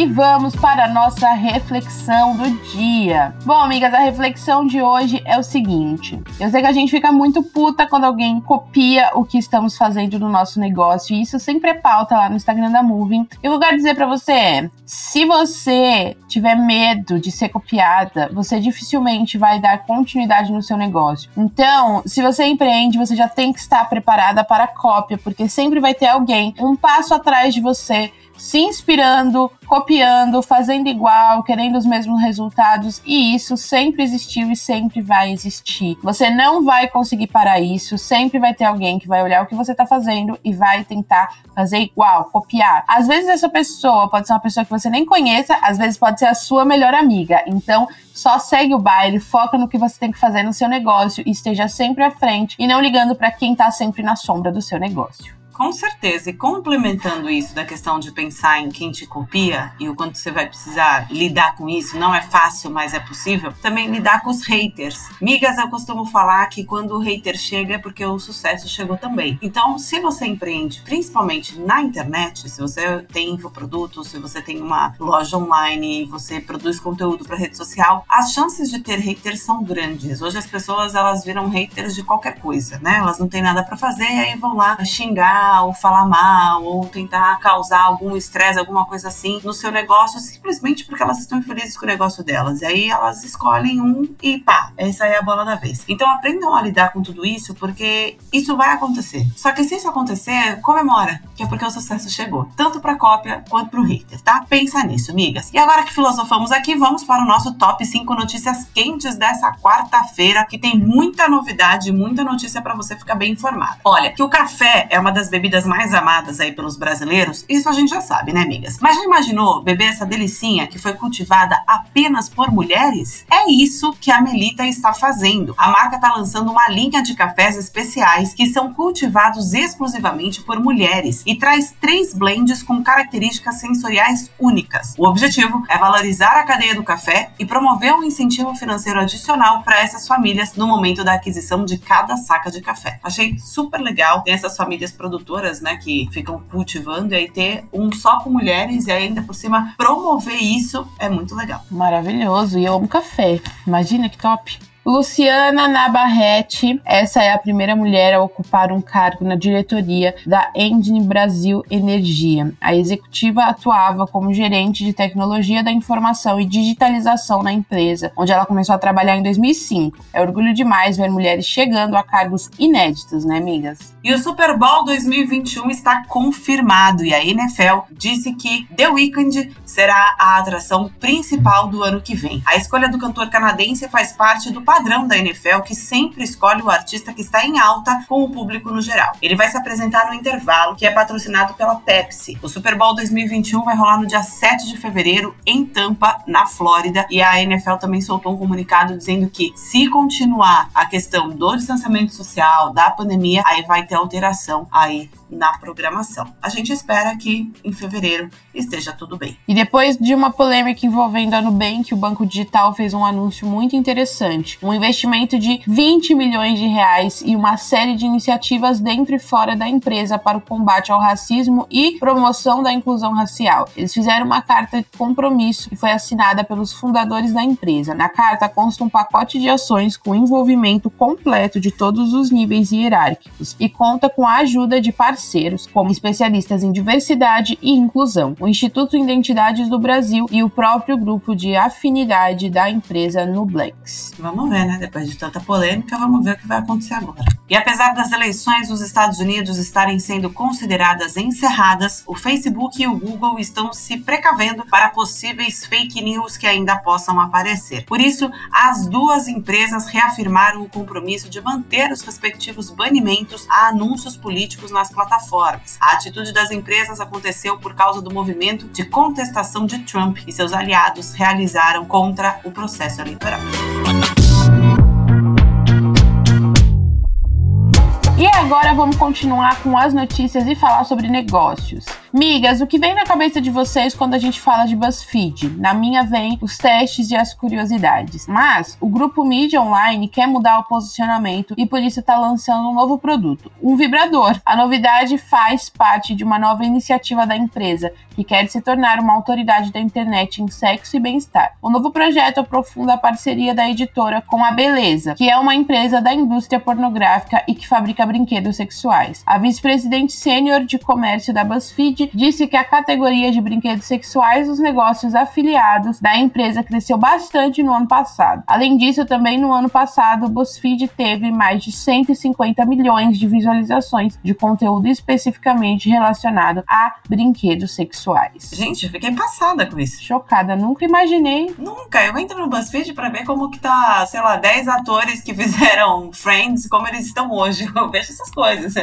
E vamos para a nossa reflexão do dia. Bom, amigas, a reflexão de hoje é o seguinte: eu sei que a gente fica muito puta quando alguém copia o que estamos fazendo no nosso negócio, e isso sempre é pauta lá no Instagram da Moving. E o que eu quero dizer para você é: se você tiver medo de ser copiada, você dificilmente vai dar continuidade no seu negócio. Então, se você empreende, você já tem que estar preparada para a cópia, porque sempre vai ter alguém um passo atrás de você se inspirando, copiando, fazendo igual, querendo os mesmos resultados, e isso sempre existiu e sempre vai existir. Você não vai conseguir parar isso, sempre vai ter alguém que vai olhar o que você está fazendo e vai tentar fazer igual, copiar. Às vezes essa pessoa pode ser uma pessoa que você nem conheça, às vezes pode ser a sua melhor amiga. Então, só segue o baile, foca no que você tem que fazer no seu negócio e esteja sempre à frente e não ligando para quem está sempre na sombra do seu negócio. Com certeza. E complementando isso da questão de pensar em quem te copia e o quanto você vai precisar lidar com isso, não é fácil, mas é possível, também lidar com os haters. Migas, eu costumo falar que quando o hater chega é porque o sucesso chegou também. Então, se você empreende, principalmente na internet, se você tem infoprodutos, se você tem uma loja online, você produz conteúdo para rede social, as chances de ter haters são grandes. Hoje as pessoas elas viram haters de qualquer coisa, né? Elas não têm nada para fazer e aí vão lá xingar ou falar mal, ou tentar causar algum estresse, alguma coisa assim no seu negócio, simplesmente porque elas estão infelizes com o negócio delas. E aí elas escolhem um e pá, essa é a bola da vez. Então aprendam a lidar com tudo isso, porque isso vai acontecer. Só que se isso acontecer, comemora, que é porque o sucesso chegou, tanto para cópia quanto para o hater, tá? Pensa nisso, amigas. E agora que filosofamos aqui, vamos para o nosso top 5 notícias quentes dessa quarta-feira, que tem muita novidade, muita notícia para você ficar bem informado. Olha, que o café é uma das bebidas mais amadas aí pelos brasileiros, isso a gente já sabe, né, amigas? Mas já imaginou beber essa delicinha que foi cultivada apenas por mulheres? É isso que a Melita está fazendo. A marca está lançando uma linha de cafés especiais que são cultivados exclusivamente por mulheres e traz três blends com características sensoriais únicas. O objetivo é valorizar a cadeia do café e promover um incentivo financeiro adicional para essas famílias no momento da aquisição de cada saca de café. Achei super legal ter essas famílias produtoras produtoras, né, que ficam cultivando e aí ter um só com mulheres e ainda por cima promover isso é muito legal. Maravilhoso. E eu amo café. Imagina que top. Luciana Nabarrete, essa é a primeira mulher a ocupar um cargo na diretoria da Engine Brasil Energia. A executiva atuava como gerente de tecnologia da informação e digitalização na empresa, onde ela começou a trabalhar em 2005. É orgulho demais ver mulheres chegando a cargos inéditos, né, amigas? E o Super Bowl 2021 está confirmado e a NFL disse que The Weeknd será a atração principal do ano que vem. A escolha do cantor canadense faz parte do padrão da NFL que sempre escolhe o artista que está em alta com o público no geral. Ele vai se apresentar no intervalo, que é patrocinado pela Pepsi. O Super Bowl 2021 vai rolar no dia 7 de fevereiro em Tampa, na Flórida, e a NFL também soltou um comunicado dizendo que se continuar a questão do distanciamento social, da pandemia, aí vai ter alteração aí na programação. A gente espera que em fevereiro esteja tudo bem. E depois de uma polêmica envolvendo a Nubank, o Banco Digital fez um anúncio muito interessante. Um investimento de 20 milhões de reais e uma série de iniciativas dentro e fora da empresa para o combate ao racismo e promoção da inclusão racial. Eles fizeram uma carta de compromisso que foi assinada pelos fundadores da empresa. Na carta consta um pacote de ações com envolvimento completo de todos os níveis hierárquicos e conta com a ajuda de parceiros como especialistas em diversidade e inclusão, o Instituto Identidades do Brasil e o próprio grupo de afinidade da empresa Nublex. Vamos ver, né? Depois de tanta polêmica, vamos ver o que vai acontecer agora. E apesar das eleições nos Estados Unidos estarem sendo consideradas encerradas, o Facebook e o Google estão se precavendo para possíveis fake news que ainda possam aparecer. Por isso, as duas empresas reafirmaram o compromisso de manter os respectivos banimentos a anúncios políticos nas plataformas. A atitude das empresas aconteceu por causa do movimento de contestação de Trump e seus aliados realizaram contra o processo eleitoral. E agora vamos continuar com as notícias e falar sobre negócios. Migas, o que vem na cabeça de vocês quando a gente fala de BuzzFeed? Na minha vem os testes e as curiosidades. Mas o grupo Mídia Online quer mudar o posicionamento e por isso está lançando um novo produto, um vibrador. A novidade faz parte de uma nova iniciativa da empresa, que quer se tornar uma autoridade da internet em sexo e bem-estar. O novo projeto aprofunda a parceria da editora com a Beleza, que é uma empresa da indústria pornográfica e que fabrica brinquedos sexuais. A vice-presidente sênior de comércio da BuzzFeed disse que a categoria de brinquedos sexuais dos negócios afiliados da empresa cresceu bastante no ano passado. Além disso, também no ano passado, o BuzzFeed teve mais de 150 milhões de visualizações de conteúdo especificamente relacionado a brinquedos sexuais. Gente, eu fiquei passada com isso. Chocada, nunca imaginei. Nunca. Eu entro no BuzzFeed para ver como que tá, sei lá, 10 atores que fizeram Friends, como eles estão hoje. Eu vejo essas coisas.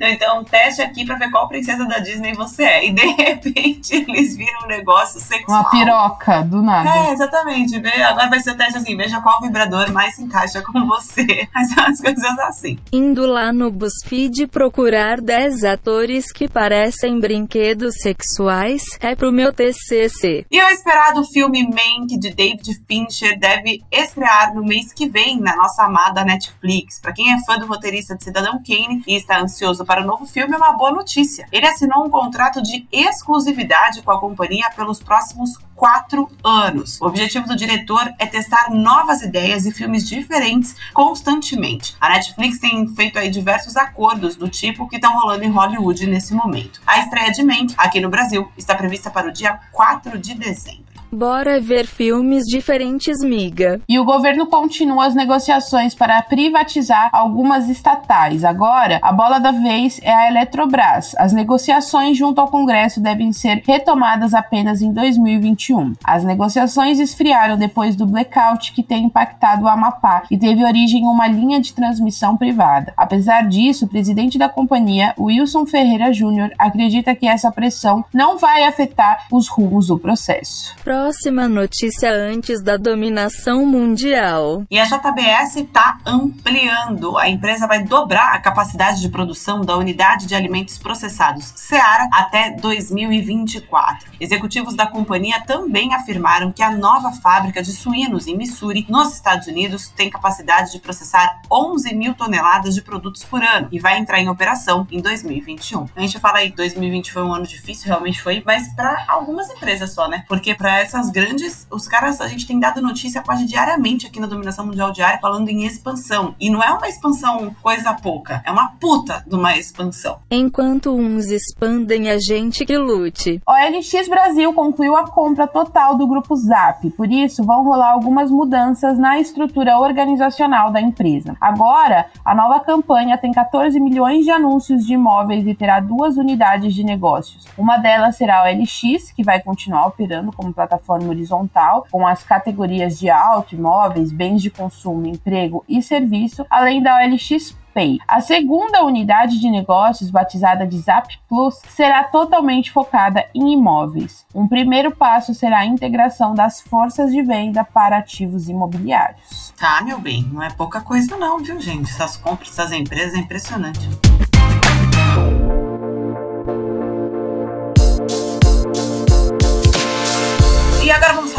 Então, teste aqui para ver qual princesa da Disney você é. E de repente eles viram um negócio sexual. Uma piroca, do nada. É, exatamente. Agora vai ser o teste assim: veja qual vibrador mais se encaixa com você. Mas são as coisas assim. Indo lá no BuzzFeed procurar 10 atores que parecem brinquedos sexuais é pro meu TCC. E o esperado filme Mank de David Fincher deve estrear no mês que vem na nossa amada Netflix. Para quem é fã do roteirista de Cidadão Kane e está ansioso para o novo filme, é uma boa notícia. Ele assinou um contrato contrato de exclusividade com a companhia pelos próximos quatro anos. O objetivo do diretor é testar novas ideias e filmes diferentes constantemente. A Netflix tem feito aí diversos acordos do tipo que estão rolando em Hollywood nesse momento. A estreia de Mank aqui no Brasil está prevista para o dia 4 de dezembro. Bora ver filmes diferentes, miga. E o governo continua as negociações para privatizar algumas estatais. Agora, a bola da vez é a Eletrobras. As negociações junto ao Congresso devem ser retomadas apenas em 2021. As negociações esfriaram depois do blackout que tem impactado o Amapá e teve origem em uma linha de transmissão privada. Apesar disso, o presidente da companhia, Wilson Ferreira Júnior, acredita que essa pressão não vai afetar os rumos do processo. Pro próxima notícia antes da dominação mundial. E a JBS está ampliando. A empresa vai dobrar a capacidade de produção da unidade de alimentos processados Seara até 2024. Executivos da companhia também afirmaram que a nova fábrica de suínos em Missouri, nos Estados Unidos, tem capacidade de processar 11 mil toneladas de produtos por ano e vai entrar em operação em 2021. A gente fala aí, 2020 foi um ano difícil, realmente foi, mas para algumas empresas só, né? Porque para essas grandes, os caras, a gente tem dado notícia quase diariamente aqui na Dominação Mundial Diária falando em expansão. E não é uma expansão coisa pouca, é uma puta de uma expansão. Enquanto uns expandem, a gente que lute. O LX Brasil concluiu a compra total do grupo Zap, por isso vão rolar algumas mudanças na estrutura organizacional da empresa. Agora, a nova campanha tem 14 milhões de anúncios de imóveis e terá duas unidades de negócios. Uma delas será o LX, que vai continuar operando como plataforma plataforma horizontal, com as categorias de auto, imóveis, bens de consumo, emprego e serviço, além da OLX Pay. A segunda unidade de negócios, batizada de Zap Plus, será totalmente focada em imóveis. Um primeiro passo será a integração das forças de venda para ativos imobiliários. Tá, meu bem, não é pouca coisa não, viu, gente? Essas compras das empresas é impressionante.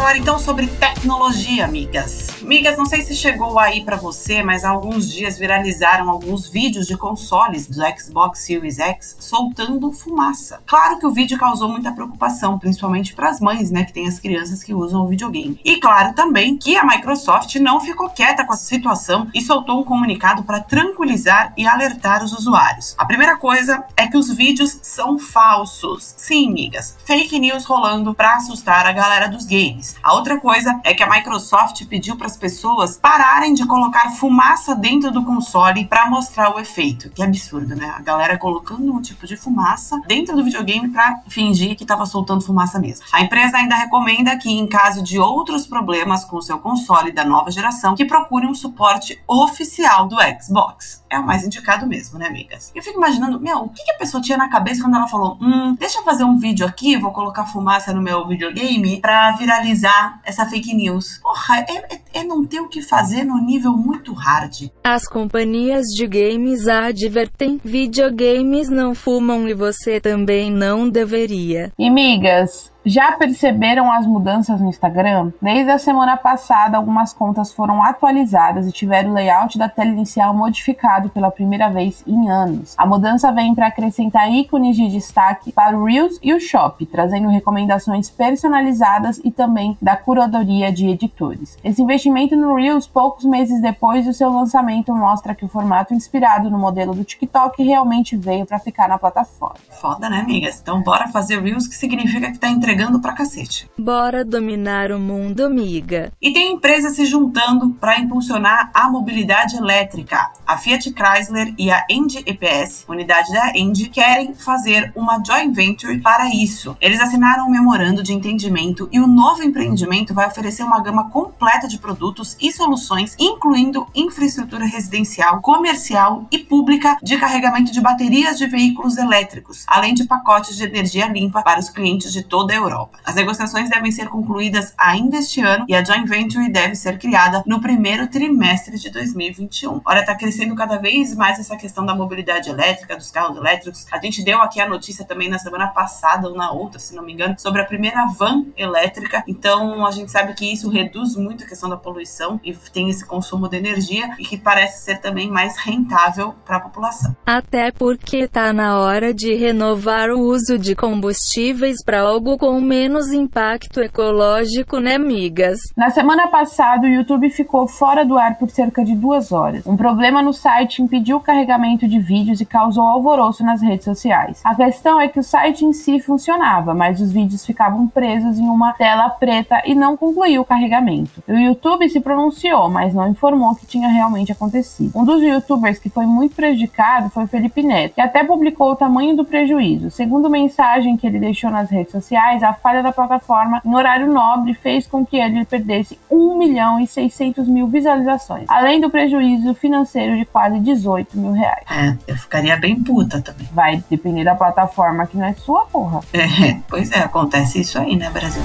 Falar então sobre tecnologia, amigas. Amigas, não sei se chegou aí para você, mas há alguns dias viralizaram alguns vídeos de consoles do Xbox Series X soltando fumaça. Claro que o vídeo causou muita preocupação, principalmente para as mães, né, que têm as crianças que usam o videogame. E claro também que a Microsoft não ficou quieta com a situação e soltou um comunicado para tranquilizar e alertar os usuários. A primeira coisa é que os vídeos são falsos. Sim, amigas, fake news rolando para assustar a galera dos games. A outra coisa é que a Microsoft pediu para as pessoas pararem de colocar fumaça dentro do console para mostrar o efeito. Que absurdo, né? A galera colocando um tipo de fumaça dentro do videogame para fingir que estava soltando fumaça mesmo. A empresa ainda recomenda que, em caso de outros problemas com o seu console da nova geração, que procure um suporte oficial do Xbox. É o mais indicado mesmo, né, amigas? Eu fico imaginando, meu, o que, que a pessoa tinha na cabeça quando ela falou: hum, deixa eu fazer um vídeo aqui, vou colocar fumaça no meu videogame para viralizar essa fake news. Porra, é, é, é não ter o que fazer no nível muito hard. As companhias de games advertem: videogames não fumam e você também não deveria. E migas, já perceberam as mudanças no Instagram? Desde a semana passada, algumas contas foram atualizadas e tiveram o layout da tela inicial modificado pela primeira vez em anos. A mudança vem para acrescentar ícones de destaque para o Reels e o Shop, trazendo recomendações personalizadas e também da curadoria de editores. Esse investimento no Reels, poucos meses depois do seu lançamento, mostra que o formato inspirado no modelo do TikTok realmente veio para ficar na plataforma. Foda, né, amigas? Então bora fazer Reels, que significa que tá entregando entregando pra cacete. Bora dominar o mundo, amiga. E tem empresas se juntando para impulsionar a mobilidade elétrica. A Fiat Chrysler e a Engie EPS, unidade da Engie, querem fazer uma joint venture para isso. Eles assinaram um memorando de entendimento e o novo empreendimento vai oferecer uma gama completa de produtos e soluções, incluindo infraestrutura residencial, comercial e pública de carregamento de baterias de veículos elétricos, além de pacotes de energia limpa para os clientes de toda a Europa. As negociações devem ser concluídas ainda este ano e a joint venture deve ser criada no primeiro trimestre de 2021. Olha, está crescendo cada vez mais essa questão da mobilidade elétrica, dos carros elétricos. A gente deu aqui a notícia também na semana passada ou na outra, se não me engano, sobre a primeira van elétrica. Então, a gente sabe que isso reduz muito a questão da poluição e tem esse consumo de energia e que parece ser também mais rentável para a população. Até porque está na hora de renovar o uso de combustíveis para algo com com menos impacto ecológico, né, migas? Na semana passada, o YouTube ficou fora do ar por cerca de duas horas. Um problema no site impediu o carregamento de vídeos e causou alvoroço nas redes sociais. A questão é que o site em si funcionava, mas os vídeos ficavam presos em uma tela preta e não concluiu o carregamento. O YouTube se pronunciou, mas não informou o que tinha realmente acontecido. Um dos youtubers que foi muito prejudicado foi Felipe Neto, que até publicou o tamanho do prejuízo. Segundo mensagem que ele deixou nas redes sociais, a falha da plataforma em horário nobre fez com que ele perdesse 1 milhão e 600 mil visualizações, além do prejuízo financeiro de quase 18 mil reais. É, eu ficaria bem puta também. Vai depender da plataforma que não é sua, porra. É, pois é, acontece isso aí, né, Brasil?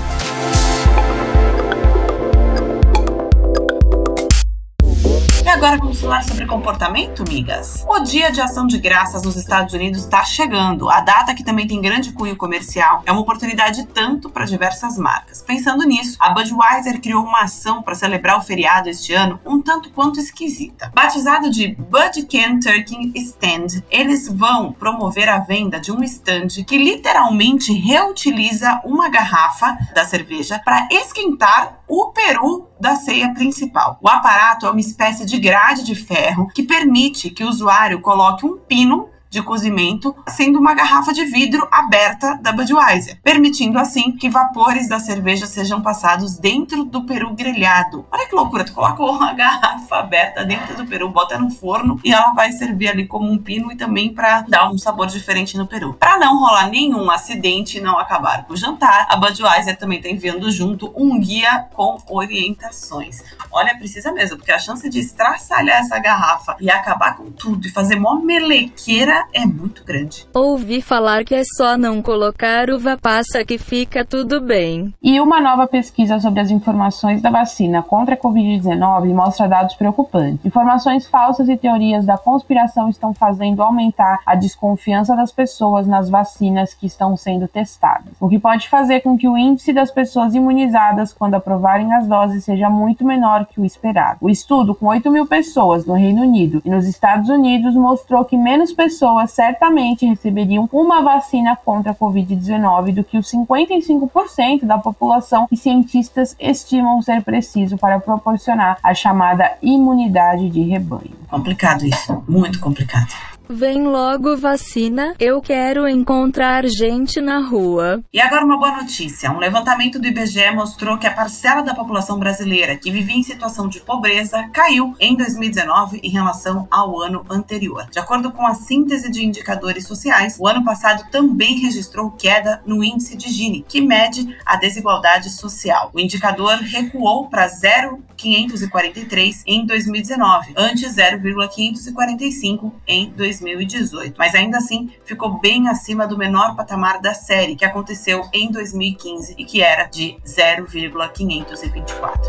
E agora vamos falar sobre comportamento, migas? O Dia de Ação de Graças nos Estados Unidos está chegando. A data que também tem grande cunho comercial é uma oportunidade tanto para diversas marcas. Pensando nisso, a Budweiser criou uma ação para celebrar o feriado este ano um tanto quanto esquisita. Batizado de Bud Can Turkey Stand, eles vão promover a venda de um stand que literalmente reutiliza uma garrafa da cerveja para esquentar o peru da ceia principal. O aparato é uma espécie de grade de ferro que permite que o usuário coloque um pino de cozimento, sendo uma garrafa de vidro aberta da Budweiser, permitindo assim que vapores da cerveja sejam passados dentro do peru grelhado. Olha que loucura, tu coloca uma garrafa aberta dentro do peru, bota no forno e ela vai servir ali como um pino e também para dar um sabor diferente no peru. Para não rolar nenhum acidente e não acabar com o jantar, a Budweiser também está enviando junto um guia com orientações. Olha, precisa mesmo, porque a chance de estraçalhar essa garrafa e acabar com tudo e fazer mó melequeira é muito grande. Ouvi falar que é só não colocar uva passa que fica tudo bem. E uma nova pesquisa sobre as informações da vacina contra a Covid-19 mostra dados preocupantes. Informações falsas e teorias da conspiração estão fazendo aumentar a desconfiança das pessoas nas vacinas que estão sendo testadas, o que pode fazer com que o índice das pessoas imunizadas quando aprovarem as doses seja muito menor que o esperado. O estudo, com 8 mil pessoas no Reino Unido e nos Estados Unidos, mostrou que menos pessoas pessoas certamente receberiam uma vacina contra a Covid-19 do que os 55% da população que cientistas estimam ser preciso para proporcionar a chamada imunidade de rebanho. Complicado isso, muito complicado. Vem logo vacina, eu quero encontrar gente na rua. E agora uma boa notícia. Um levantamento do IBGE mostrou que a parcela da população brasileira que vivia em situação de pobreza caiu em 2019 em relação ao ano anterior. De acordo com a síntese de indicadores sociais, o ano passado também registrou queda no índice de Gini, que mede a desigualdade social. O indicador recuou para 0,543 em 2019, antes 0,545 em 2018, mas ainda assim ficou bem acima do menor patamar da série, que aconteceu em 2015 e que era de 0,524.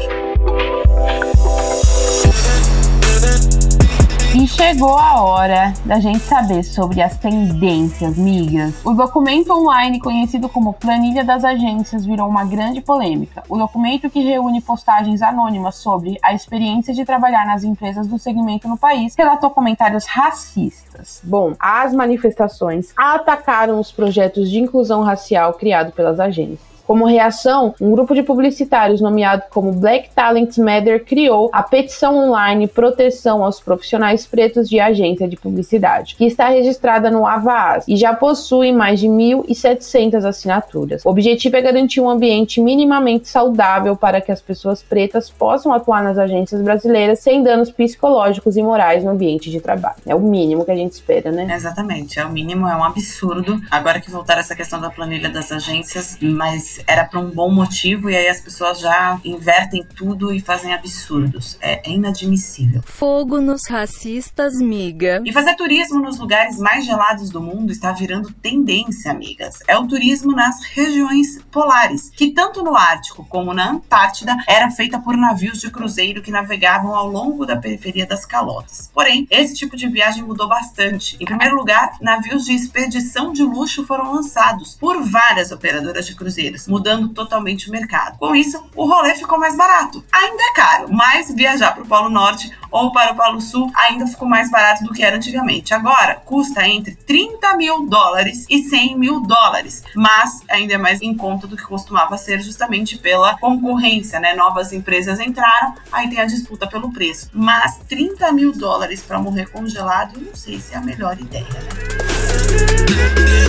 E chegou a hora da gente saber sobre as tendências, migas. O documento online conhecido como Planilha das Agências virou uma grande polêmica. O documento que reúne postagens anônimas sobre a experiência de trabalhar nas empresas do segmento no país relatou comentários racistas. Bom, as manifestações atacaram os projetos de inclusão racial criados pelas agências. Como reação, um grupo de publicitários nomeado como Black Talent Matter criou a petição online Proteção aos Profissionais Pretos de Agência de Publicidade, que está registrada no Avaaz e já possui mais de 1.700 assinaturas. O objetivo é garantir um ambiente minimamente saudável para que as pessoas pretas possam atuar nas agências brasileiras sem danos psicológicos e morais no ambiente de trabalho. É o mínimo que a gente espera, né? Exatamente, é o mínimo, é um absurdo. Agora que voltar essa questão da planilha das agências, mas era para um bom motivo e aí as pessoas já invertem tudo e fazem absurdos. É, é inadmissível. Fogo nos racistas, miga. E fazer turismo nos lugares mais gelados do mundo está virando tendência, amigas. É o turismo nas regiões polares, que tanto no Ártico como na Antártida era feita por navios de cruzeiro que navegavam ao longo da periferia das calotas. Porém, esse tipo de viagem mudou bastante. Em primeiro lugar, navios de expedição de luxo foram lançados por várias operadoras de cruzeiros, mudando totalmente o mercado. Com isso, o rolê ficou mais barato. Ainda é caro, mas viajar para o Polo Norte ou para o Polo Sul ainda ficou mais barato do que era antigamente. Agora, custa entre 30 mil dólares e 100 mil dólares, mas ainda é mais em conta do que costumava ser justamente pela concorrência, né? Novas empresas entraram, aí tem a disputa pelo preço. Mas 30 mil dólares para morrer congelado, não sei se é a melhor ideia, né?